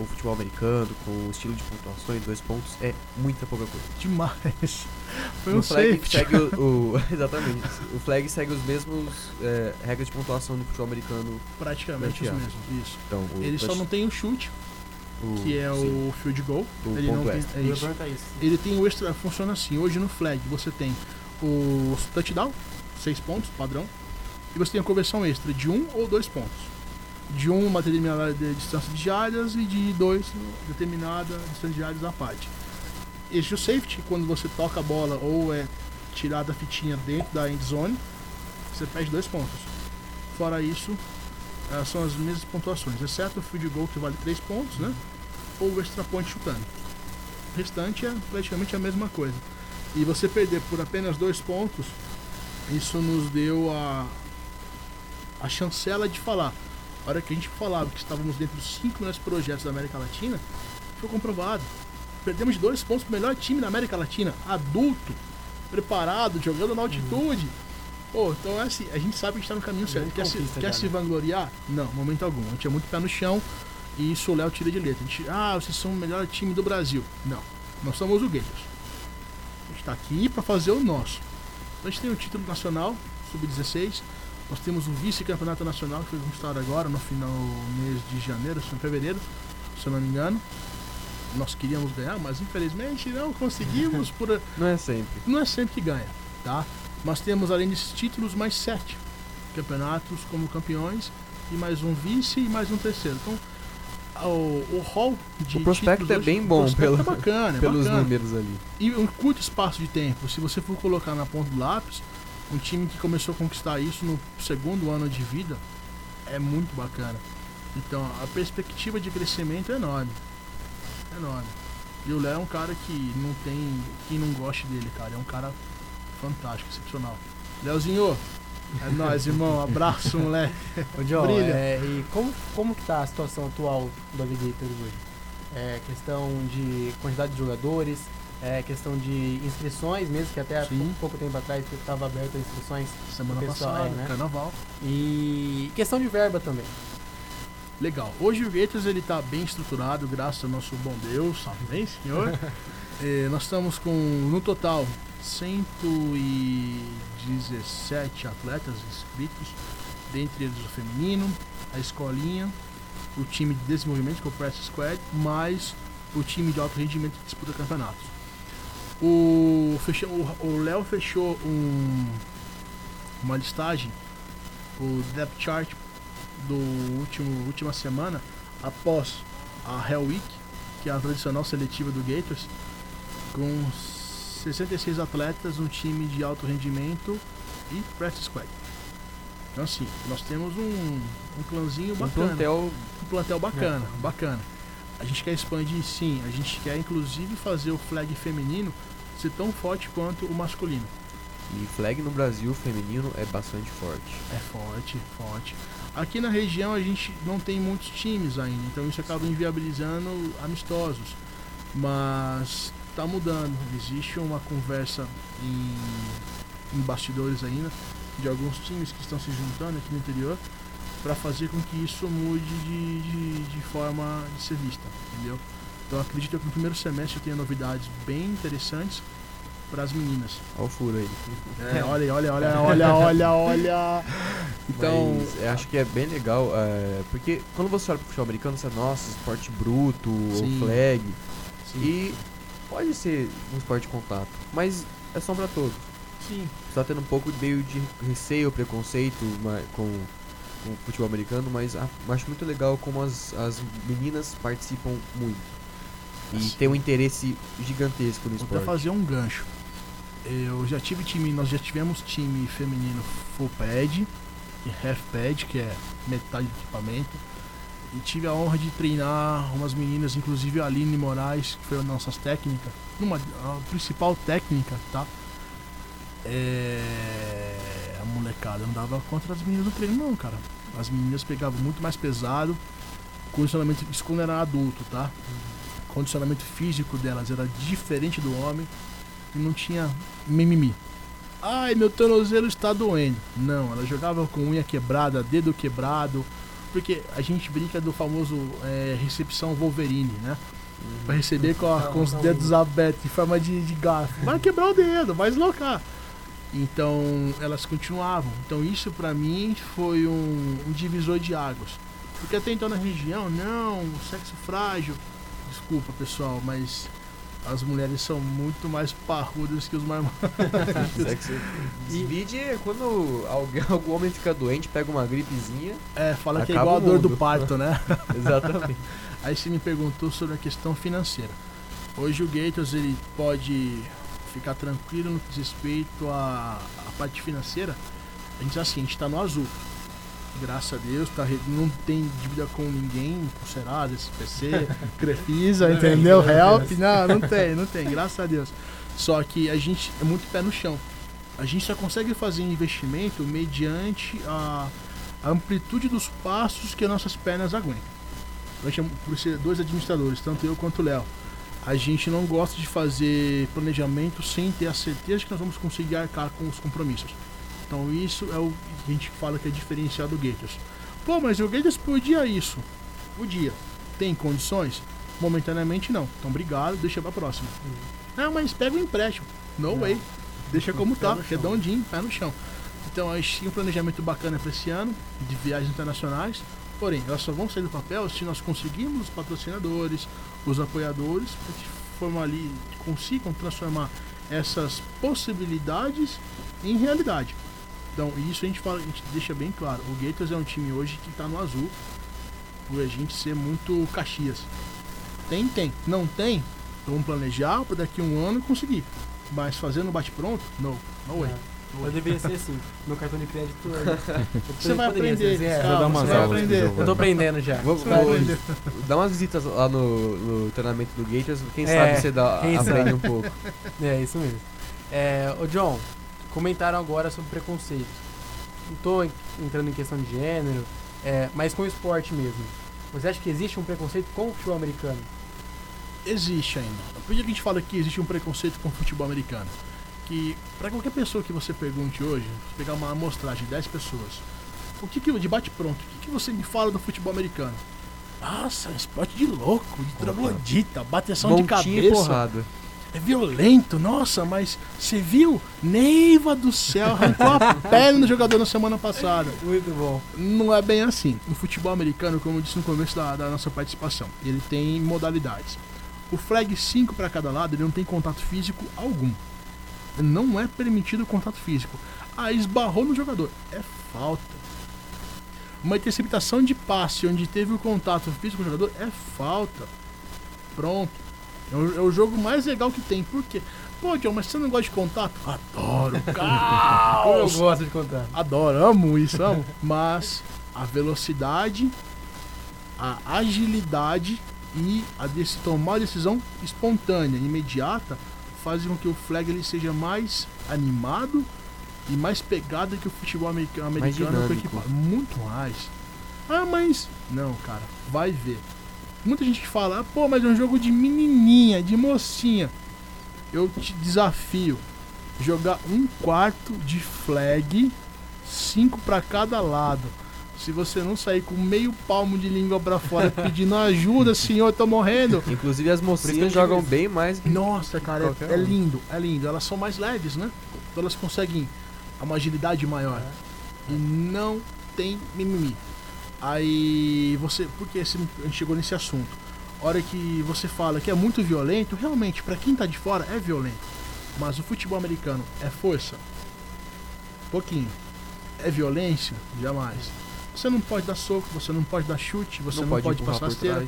o futebol americano, com o estilo de pontuações, dois pontos, é muita pouca coisa. Demais. Foi um flag segue o, o, Exatamente. O flag segue os mesmos é, regras de pontuação do futebol americano. Praticamente os mesmos, isso. Então, Ele só não tem o chute, que é sim. o field goal. O ele não tem, é isso. Ele tem o extra, funciona assim. Hoje no flag você tem o touchdown, seis pontos, padrão. E você tem a conversão extra de um ou dois pontos de uma determinada distância de jardas e de dois determinada distância de jardas à parte. Este o safety, quando você toca a bola ou é tirada a fitinha dentro da end zone, você perde dois pontos. Fora isso, eh, são as mesmas pontuações, exceto o field goal que vale três pontos, né? Ou o extra point chutando. O restante é praticamente a mesma coisa. E você perder por apenas dois pontos, isso nos deu a, a chancela de falar a hora que a gente falava que estávamos dentro dos cinco melhores projetos da América Latina, foi comprovado. Perdemos dois pontos pro melhor time da América Latina, adulto, preparado, jogando na altitude. Pô, então é assim, a gente sabe que está no caminho certo. Quer, se, quer se né? vangloriar? Não, momento algum. A gente é muito pé no chão e isso o Léo tira de letra. A gente, ah, vocês são o melhor time do Brasil. Não, nós somos o Gators. A gente está aqui para fazer o nosso. Então a gente tem o título nacional, sub-16, nós temos o vice-campeonato nacional que foi conquistado agora no final mês de janeiro, em fevereiro, se eu não me engano. Nós queríamos ganhar, mas infelizmente não conseguimos por Não é sempre. Não é sempre que ganha, tá? Nós temos além desses títulos mais sete campeonatos como campeões e mais um vice e mais um terceiro. Então o, o hall de O prospecto é bem bom pelo, é bacana, é pelos bacana. números ali. E um curto espaço de tempo, se você for colocar na ponta do lápis, um time que começou a conquistar isso no segundo ano de vida é muito bacana. Então a perspectiva de crescimento é enorme. É enorme. E o Léo é um cara que não tem quem não goste dele, cara. É um cara fantástico, excepcional. Léozinho, é nóis, irmão. Abraço, moleque. Ô, John, Brilha. É, e como, como que tá a situação atual do Avigators hoje? É questão de quantidade de jogadores, é, questão de inscrições mesmo, que até Sim. pouco tempo atrás estava aberto as inscrições. Semana pessoal, passada, é, né? carnaval. E questão de verba também. Legal. Hoje o Gators ele está bem estruturado, graças ao nosso bom Deus. Amém, senhor? é, nós estamos com, no total, 117 atletas inscritos, dentre eles o feminino, a escolinha, o time de desenvolvimento, que é o Press Squad, mais o time de alto rendimento que disputa campeonatos. O Léo fechou um, uma listagem, o depth chart do último última semana após a Hell Week, que é a tradicional seletiva do Gators, com 66 atletas, um time de alto rendimento e practice squad. Então assim, nós temos um, um clãzinho bacana. Um plantel, um plantel bacana, é. bacana. A gente quer expandir sim, a gente quer inclusive fazer o flag feminino ser tão forte quanto o masculino. E flag no Brasil feminino é bastante forte. É forte, forte. Aqui na região a gente não tem muitos times ainda, então isso acaba inviabilizando amistosos. Mas está mudando. Existe uma conversa em, em bastidores ainda de alguns times que estão se juntando aqui no interior para fazer com que isso mude de, de, de, forma de ser vista, entendeu? Então acredito que no primeiro semestre tenha novidades bem interessantes para as meninas. Olha o furo aí. É, olha, olha, olha, olha, olha, olha. Então, Mas, acho que é bem legal, é, porque quando você olha para o futebol americano, você, nossa, esporte bruto, Sim. ou flag. Sim. E pode ser um esporte de contato, mas é só para todos. Sim. Você tá tendo um pouco meio de receio, preconceito com, com o futebol americano, mas a, acho muito legal como as, as meninas participam muito. E assim. tem um interesse gigantesco no Vou esporte. Vou fazer um gancho. Eu já tive time, nós já tivemos time feminino full pad e half pad, que é metade do equipamento. E tive a honra de treinar umas meninas, inclusive a Aline Moraes, que foi uma das nossas técnicas, uma a principal técnica, tá? É, a molecada não dava contra as meninas no treino não, cara. As meninas pegavam muito mais pesado, condicionamento, isso quando era adulto, tá? condicionamento físico delas era diferente do homem e não tinha mimimi. Ai, meu tornozelo está doendo. Não, ela jogava com unha quebrada, dedo quebrado, porque a gente brinca do famoso é, recepção Wolverine, né? Pra receber com, a, com os dedos abertos em forma de, de garfo. Vai quebrar o dedo, vai deslocar. Então elas continuavam. Então isso para mim foi um, um divisor de águas. Porque até então na região, não, sexo frágil. Desculpa, pessoal, mas as mulheres são muito mais parrudas que os marmanjos. Divide é quando alguém, algum homem fica doente, pega uma gripezinha. É, fala que é igual a dor do parto, né? Exatamente. Aí você me perguntou sobre a questão financeira. Hoje o Gators ele pode ficar tranquilo no que diz respeito à, à parte financeira. A gente diz assim, a gente está no azul graças a Deus, tá, não tem dívida com ninguém, com Serasa, SPC, Crefisa, entendeu? Help, não, não tem, não tem, graças a Deus. Só que a gente é muito pé no chão. A gente só consegue fazer investimento mediante a, a amplitude dos passos que nossas pernas aguentam. Por ser dois administradores, tanto eu quanto o Léo, a gente não gosta de fazer planejamento sem ter a certeza que nós vamos conseguir arcar com os compromissos. Então isso é o que a gente fala que é diferencial do Gators. Pô, mas o Gators podia isso. Podia. Tem condições? Momentaneamente não. Então obrigado, deixa pra próxima. Uhum. Ah, mas pega o um empréstimo. No não. way. Deixa como tá, redondinho, pé no chão. Então a gente tinha um planejamento bacana para esse ano, de viagens internacionais. Porém, elas só vão sair do papel se nós conseguirmos os patrocinadores, os apoiadores, para que ali, consigam transformar essas possibilidades em realidade. Então, isso a gente, fala, a gente deixa bem claro. O Gators é um time hoje que está no azul por a gente ser muito Caxias. Tem, tem. Não tem, vamos planejar para daqui a um ano conseguir. Mas fazendo bate-pronto, não. Way. É. Eu deveria ser assim. Meu cartão de crédito. você vai aprender. Ser, é, dar umas aulas. Eu tô aprendendo já. Vou, vou dar umas visitas lá no, no treinamento do Gators. Quem é, sabe você dá, aprende sabe. um pouco. É, isso mesmo. É, ô John, comentaram agora sobre preconceito. Não tô entrando em questão de gênero, é, mas com o esporte mesmo. Você acha que existe um preconceito com o futebol americano? Existe ainda. Por que a gente fala que existe um preconceito com o futebol americano? Que para qualquer pessoa que você pergunte hoje, pegar uma amostragem de 10 pessoas, o que que, de bate pronto, o que, que você me fala do futebol americano? Nossa, esporte de louco, de troglodita, bateção de cabeça. Porrada é violento, nossa, mas você viu? Neiva do céu, arrancou a perna do jogador na semana passada. Muito bom. Não é bem assim. O futebol americano, como eu disse no começo da, da nossa participação, ele tem modalidades. O flag 5 para cada lado, ele não tem contato físico algum. Não é permitido contato físico. Ah, esbarrou no jogador. É falta. Uma interceptação de passe onde teve o contato físico com o jogador é falta. Pronto é o, é o jogo mais legal que tem. Por quê? Pô, John, mas você não gosta de contato? Adoro, Como eu gosto de contato. Adoro, amo isso, amo. Mas a velocidade, a agilidade e a de tomar decisão espontânea, imediata, fazem com que o flag ele seja mais animado e mais pegado que o futebol americano, americano com Muito mais. Ah, mas. Não, cara, vai ver. Muita gente fala, ah, pô, mas é um jogo de menininha, de mocinha. Eu te desafio jogar um quarto de flag, cinco para cada lado. Se você não sair com meio palmo de língua para fora pedindo ajuda, senhor, tô morrendo. Inclusive as mocinhas jogam bem mais. Nossa, cara, é, é, lindo, é lindo. Elas são mais leves, né? Então elas conseguem uma agilidade maior. E não tem mimimi. Aí você. Porque a gente chegou nesse assunto? hora que você fala que é muito violento, realmente, para quem tá de fora, é violento. Mas o futebol americano é força? Pouquinho. É violência? Jamais. Você não pode dar soco, você não pode dar chute, você não, não pode, pode passar rasteira,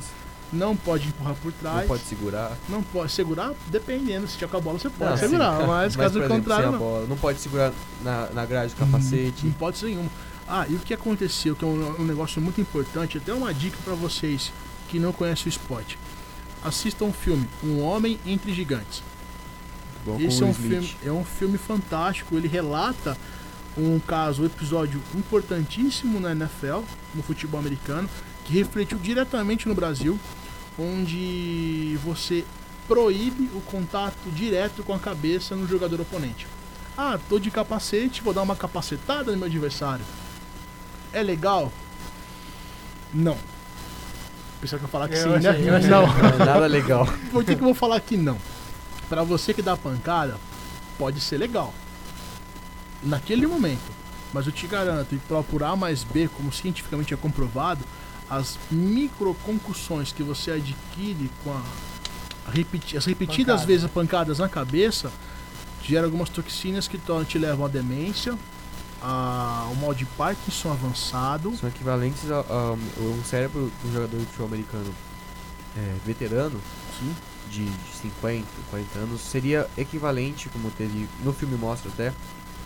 não pode empurrar por trás. Não pode segurar. Não pode segurar, dependendo. Se tiver com a bola, você pode não, segurar. Sim. Mas, mas caso exemplo, contrário. Não. Bola, não pode segurar na, na grade do capacete. Não, não pode ser nenhum. Ah, e o que aconteceu, que é um, um negócio muito importante, até uma dica para vocês que não conhecem o esporte. Assistam um filme, Um Homem Entre Gigantes. Bom, Esse é um, filme, é um filme fantástico, ele relata um caso, um episódio importantíssimo na NFL, no futebol americano, que refletiu diretamente no Brasil, onde você proíbe o contato direto com a cabeça no jogador oponente. Ah, tô de capacete, vou dar uma capacetada no meu adversário. É legal? Não. Pensava que eu falar que eu sim, achei, né? Não. Nada legal. Por que, que eu vou falar que não? Para você que dá pancada, pode ser legal. Naquele momento. Mas eu te garanto, e por A mais B, como cientificamente é comprovado, as microconcussões que você adquire com a, a repeti as repetidas Pancada. vezes pancadas na cabeça geram algumas toxinas que te levam à demência, a, o mal de Parkinson avançado. São equivalentes a, a, um cérebro do jogador de futebol americano é, veterano, Sim. De, de 50, 40 anos, seria equivalente, como teve no filme mostra até,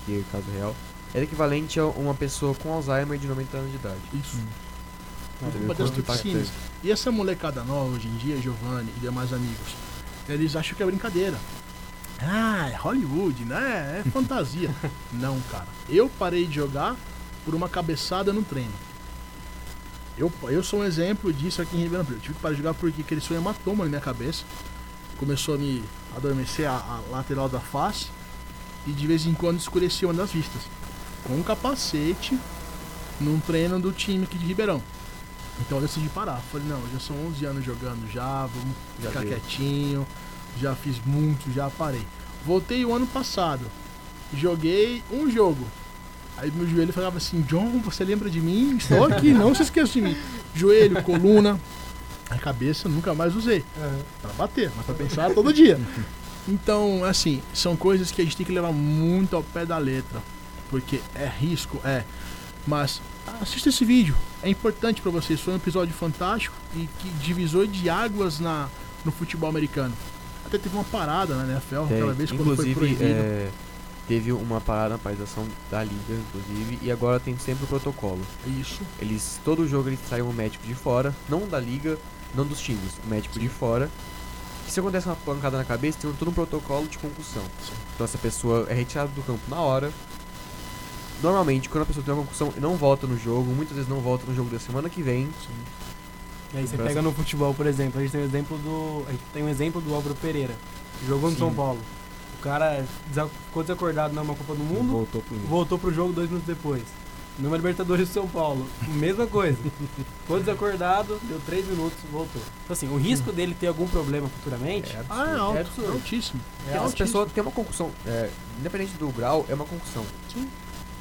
que é caso real, era equivalente a uma pessoa com Alzheimer de 90 anos de idade. Isso. Hum. das toxinas. E essa molecada nova hoje em dia, Giovanni e demais amigos, eles acham que é brincadeira. Ah, é Hollywood, né? É fantasia. Não, cara. Eu parei de jogar por uma cabeçada no treino. Eu, eu sou um exemplo disso aqui em Ribeirão Preto. Eu tive que parar de jogar porque aquele sonho hematoma na minha cabeça. Começou a me adormecer a, a lateral da face. E de vez em quando escurecia uma das vistas. Com um capacete num treino do time aqui de Ribeirão. Então eu decidi parar. Falei, não, já são 11 anos jogando já, vamos já ficar deu. quietinho já fiz muito, já parei. Voltei o ano passado, joguei um jogo. Aí meu joelho falava assim: John, você lembra de mim? Estou aqui, não se esqueça de mim. Joelho, coluna, a cabeça nunca mais usei. Uhum. Pra bater, mas pra pensar todo dia. Então, assim, são coisas que a gente tem que levar muito ao pé da letra. Porque é risco, é. Mas assista esse vídeo. É importante para vocês. Foi um episódio fantástico e que divisor de águas na, no futebol americano. Até teve uma parada na NFL aquela vez quando foi proibido. É, teve uma parada na paralisação da liga, inclusive, e agora tem sempre o protocolo. Isso. Eles todo jogo eles saem um médico de fora, não da liga, não dos times, o médico Sim. de fora. E se acontece uma pancada na cabeça, tem todo um protocolo de concussão. Sim. Então essa pessoa é retirada do campo na hora. Normalmente, quando a pessoa tem uma concussão e não volta no jogo, muitas vezes não volta no jogo da semana que vem. Sim e aí você pega no futebol, por exemplo, a gente tem um exemplo do. A gente tem um exemplo do Álvaro Pereira. Jogou no Sim. São Paulo. O cara ficou desacordado numa Copa do Mundo. Voltou pro, voltou pro jogo dois minutos depois. Numa Libertadores do São Paulo. Mesma coisa. Ficou desacordado, deu três minutos, voltou. Então assim, o risco dele ter algum problema futuramente é, ah, é, alto, é absurdo. altíssimo. É As pessoas têm uma concussão. É, independente do grau, é uma concussão. Sim.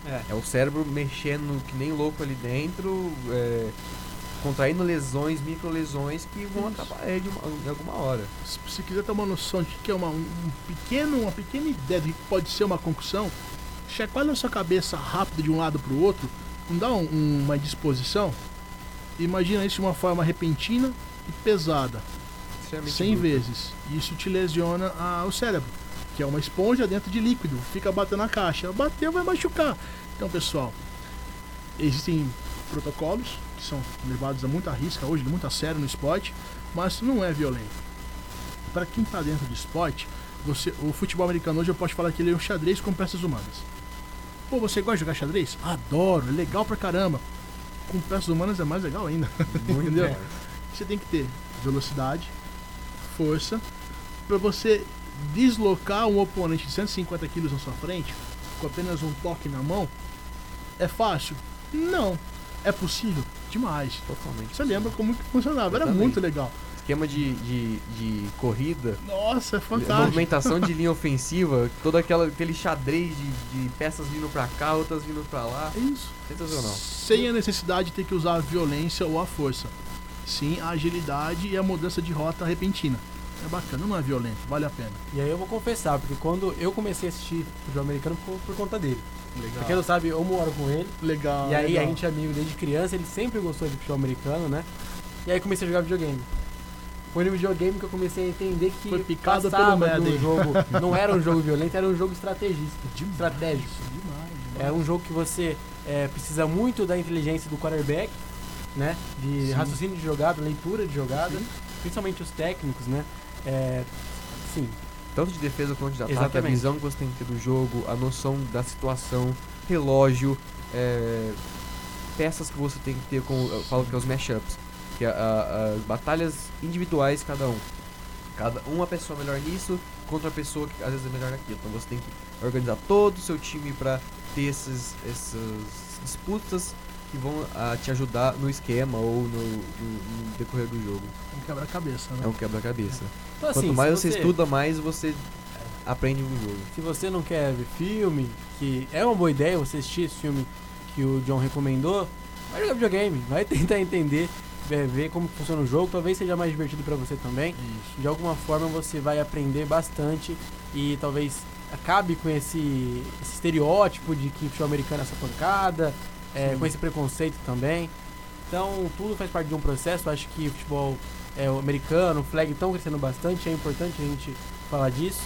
É. é o cérebro mexendo que nem louco ali dentro. É, contraindo lesões, micro lesões que vão atrapalhar ele em alguma hora. Se você quiser ter uma noção de que é uma, um pequeno, uma pequena ideia de que pode ser uma concussão, chacoalha a sua cabeça rápido de um lado para o outro, não dá um, uma disposição? Imagina isso de uma forma repentina e pesada. 100 bruto. vezes. Isso te lesiona a, o cérebro, que é uma esponja dentro de líquido. Fica batendo na caixa. Bateu, vai machucar. Então, pessoal, existem protocolos são levados a muita risca hoje, muito a sério no esporte, mas não é violento. Para quem está dentro do esporte, você, o futebol americano hoje eu posso falar que ele é um xadrez com peças humanas. Pô, você gosta de jogar xadrez? Adoro, é legal pra caramba. Com peças humanas é mais legal ainda. Entendeu? Você tem que ter velocidade, força, para você deslocar um oponente de 150 quilos na sua frente com apenas um toque na mão. É fácil? Não. É possível? Demais. Totalmente. Você lembra como que funcionava? Era muito legal. Esquema de, de, de corrida. Nossa, é fantástico. Movimentação de linha ofensiva, todo aquela, aquele xadrez de, de peças vindo pra cá, outras vindo pra lá. É isso. Sensacional. Sem a necessidade de ter que usar a violência ou a força. sim a agilidade e a mudança de rota repentina. É bacana, não é violento, vale a pena. E aí eu vou confessar, porque quando eu comecei a assistir futebol americano foi por conta dele. Legal. Pra quem não sabe, eu moro com ele. Legal. E aí legal. a gente é amigo desde criança, ele sempre gostou de futebol americano, né? E aí comecei a jogar videogame. Foi no videogame que eu comecei a entender que Foi picado pelo do jogo não era um jogo violento, era um jogo estrategista, estratégico. Demais, demais. É um jogo que você é, precisa muito da inteligência do quarterback, né? De Sim. raciocínio de jogada, leitura de jogada, Sim. principalmente os técnicos, né? É, sim, Tanto de defesa quanto de ataque, a Exatamente. visão que você tem que ter do jogo, a noção da situação, relógio, é, peças que você tem que ter com. Eu falo que é os mashups, que é a- a- as batalhas individuais cada um. Cada uma pessoa melhor nisso contra a pessoa que às vezes é melhor naquilo. Então você tem que organizar todo o seu time pra ter esses, essas disputas que vão ah, te ajudar no esquema ou no, no- no decorrer do jogo. Um quebra-cabeça, né? É um quebra-cabeça. Então, assim, Quanto mais se você estuda, mais você aprende o jogo. Se você não quer ver filme, que é uma boa ideia você assistir esse filme que o John recomendou, vai jogar videogame, vai tentar entender, é, ver como funciona o jogo, talvez seja mais divertido pra você também. Isso. De alguma forma você vai aprender bastante e talvez acabe com esse, esse estereótipo de que futebol americano é essa pancada, é, com esse preconceito também. Então tudo faz parte de um processo. Eu Acho que o futebol é, o americano, o flag estão crescendo bastante, é importante a gente falar disso.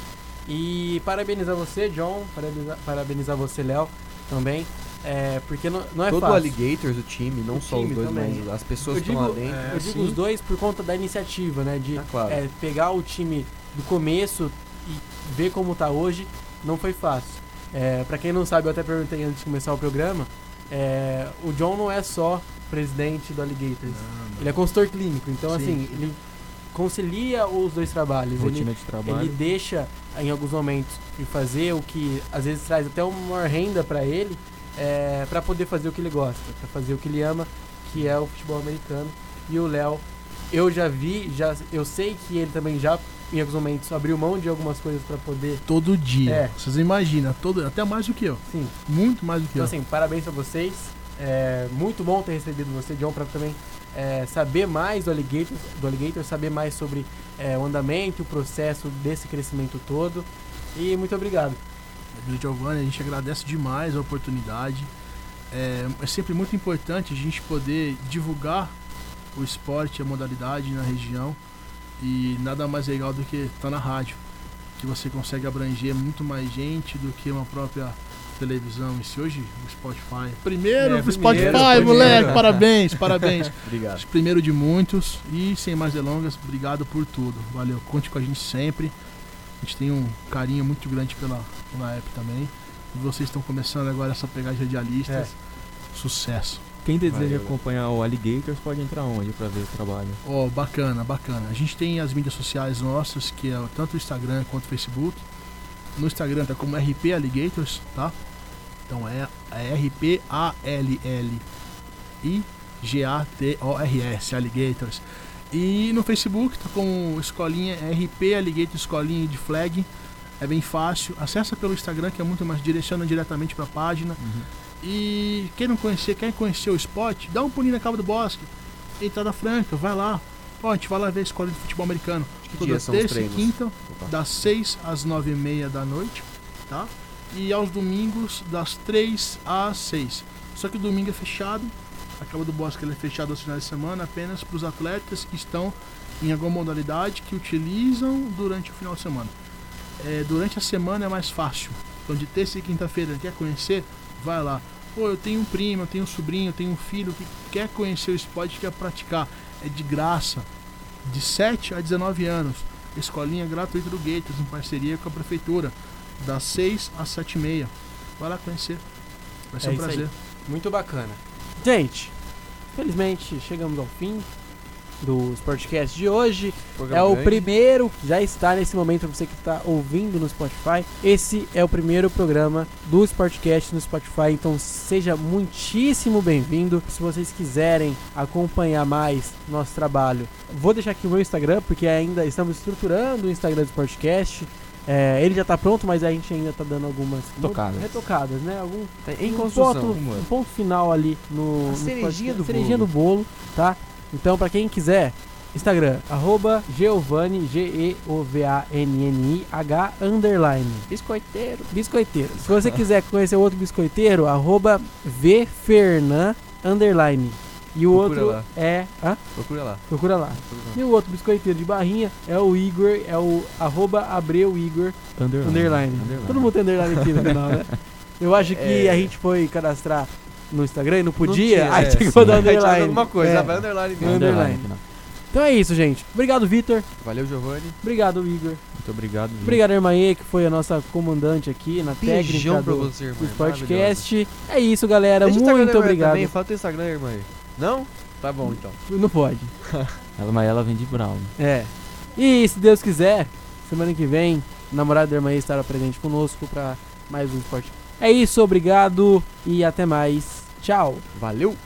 E parabenizar você, John, parabenizar, parabenizar você, Léo, também. É, porque não, não é Todo o fácil. Alligators, o time, não O só time os dois, também. mas as pessoas Eu que estão lá digo- dentro. é, Eu digo sim. os dois por conta da iniciativa, né? De Tá claro. é, pegar o time do começo e ver como tá hoje, não foi fácil. É, para quem não sabe, eu até perguntei antes de começar o programa, é, o John não é só presidente do Alligators, ele é consultor clínico, então Sim, assim, sim. ele concilia os dois trabalhos, ele, Rotina de trabalho. ele deixa em alguns momentos de fazer o que às vezes traz até uma maior renda para ele, é, para poder fazer o que ele gosta, para fazer o que ele ama, que é o futebol americano. E o Léo, eu já vi, já eu sei que ele também já em alguns momentos abriu mão de algumas coisas para poder, Todo dia. É. Vocês imaginam, todo, até mais do que eu. sim. Muito mais do que Então eu. assim, parabéns a vocês. É muito bom ter recebido você, John, para também é, saber mais do Alligator, do Alligator, saber mais sobre é, o andamento, o processo desse crescimento todo. E muito obrigado. Giovanni, a gente agradece demais a oportunidade. É, é sempre muito importante a gente poder divulgar o esporte, a modalidade na região. E nada mais legal do que estar na rádio, que você consegue abranger muito mais gente do que uma própria televisão. E se hoje o Spotify. Primeiro É, primeiro, Spotify, primeiro. moleque! Parabéns, parabéns. Obrigado. Primeiro de muitos. E sem mais delongas, obrigado por tudo. Valeu, conte com a gente sempre. A gente tem um carinho muito grande pela, pela app também. E vocês estão começando agora essa pegada de radialistas. Sucesso. Quem deseja Valeu. acompanhar o Alligators pode entrar onde pra ver o trabalho? Ó, bacana, bacana. A gente tem as mídias sociais nossas, que é tanto o Instagram quanto o Facebook. No Instagram tá como RP Alligators, tá? Então é, é R-P-A-L-L-I-G-A-T-O-R-S, Alligators. E no Facebook tá com escolinha RP Alligator Escolinha de Flag. É bem fácil. Acessa pelo Instagram, que é muito mais direciona diretamente para a página. E quem não conhecer, quer conhecer o spot, dá um pulinho na Cabo do Bosque. Entrada franca, vai lá. Ó, a gente vai lá ver a escola de futebol americano. Toda terça e quinta, Opa. das 6 às 9 e meia da noite, tá? E aos domingos, das 3 às 6. Só que o domingo é fechado. A Cabo do Bosque é fechado aos finais de semana apenas para os atletas que estão em alguma modalidade que utilizam durante o final de semana. É, durante a semana é mais fácil. Então de terça e quinta-feira quer conhecer, vai lá. Pô, eu tenho um primo, eu tenho um sobrinho, eu tenho um filho que quer conhecer o esporte, quer praticar. É de graça. De 7 a 19 anos. Escolinha gratuita do Gators, em parceria com a prefeitura. Das 6 às 7 e meia. Vai lá conhecer. Vai ser É um isso aí. prazer. Muito bacana. Gente, felizmente chegamos ao fim do Sportcast de hoje. É o primeiro, já está nesse momento para você que está ouvindo no Spotify. Esse é o primeiro programa do Sportcast no Spotify, então seja muitíssimo bem-vindo. Se vocês quiserem acompanhar mais nosso trabalho, vou deixar aqui o meu Instagram, porque ainda estamos estruturando o Instagram do Sportcast. É, ele já está pronto, mas a gente ainda está dando algumas Tocadas. retocadas, né? Algum Tá em um construção. ponto, um ponto final ali no, A no cerejinha podcast. do cerejinha bolo. do bolo, tá? Então, pra quem quiser, Instagram, arroba Geovani, G-E-O-V-A-N-N-I-H, underline. Biscoiteiro. Biscoiteiro. Se você quiser conhecer outro biscoiteiro, arroba Vfernan, underline. E o Procura outro lá. é. Hã? Procura lá. Procura lá. E o outro biscoiteiro de barrinha é o Igor, é o arroba Abreu Igor underline. underline. underline. Todo mundo tem underline aqui no canal, né? Eu acho que é... a gente foi cadastrar no Instagram e não podia, não tinha, aí é, tem que mandar underline. alguma coisa, é. vai underline mesmo. Underline. Então é isso, gente. Obrigado, Vitor. Valeu, Giovanni. Obrigado, Igor. Muito obrigado. Vitor. Obrigado, Irmaê, que foi a nossa comandante aqui na Beijão técnica do, você, do podcast. É isso, galera. Deixa Muito obrigado. Também. Falta o Instagram, Irmã. Não? Tá bom, então. Não pode. ela, mas ela vem de Brown. É. E se Deus quiser, semana que vem, o namorado da Irmã estará presente conosco para mais um esporte. É isso, obrigado e até mais. Tchau. Valeu.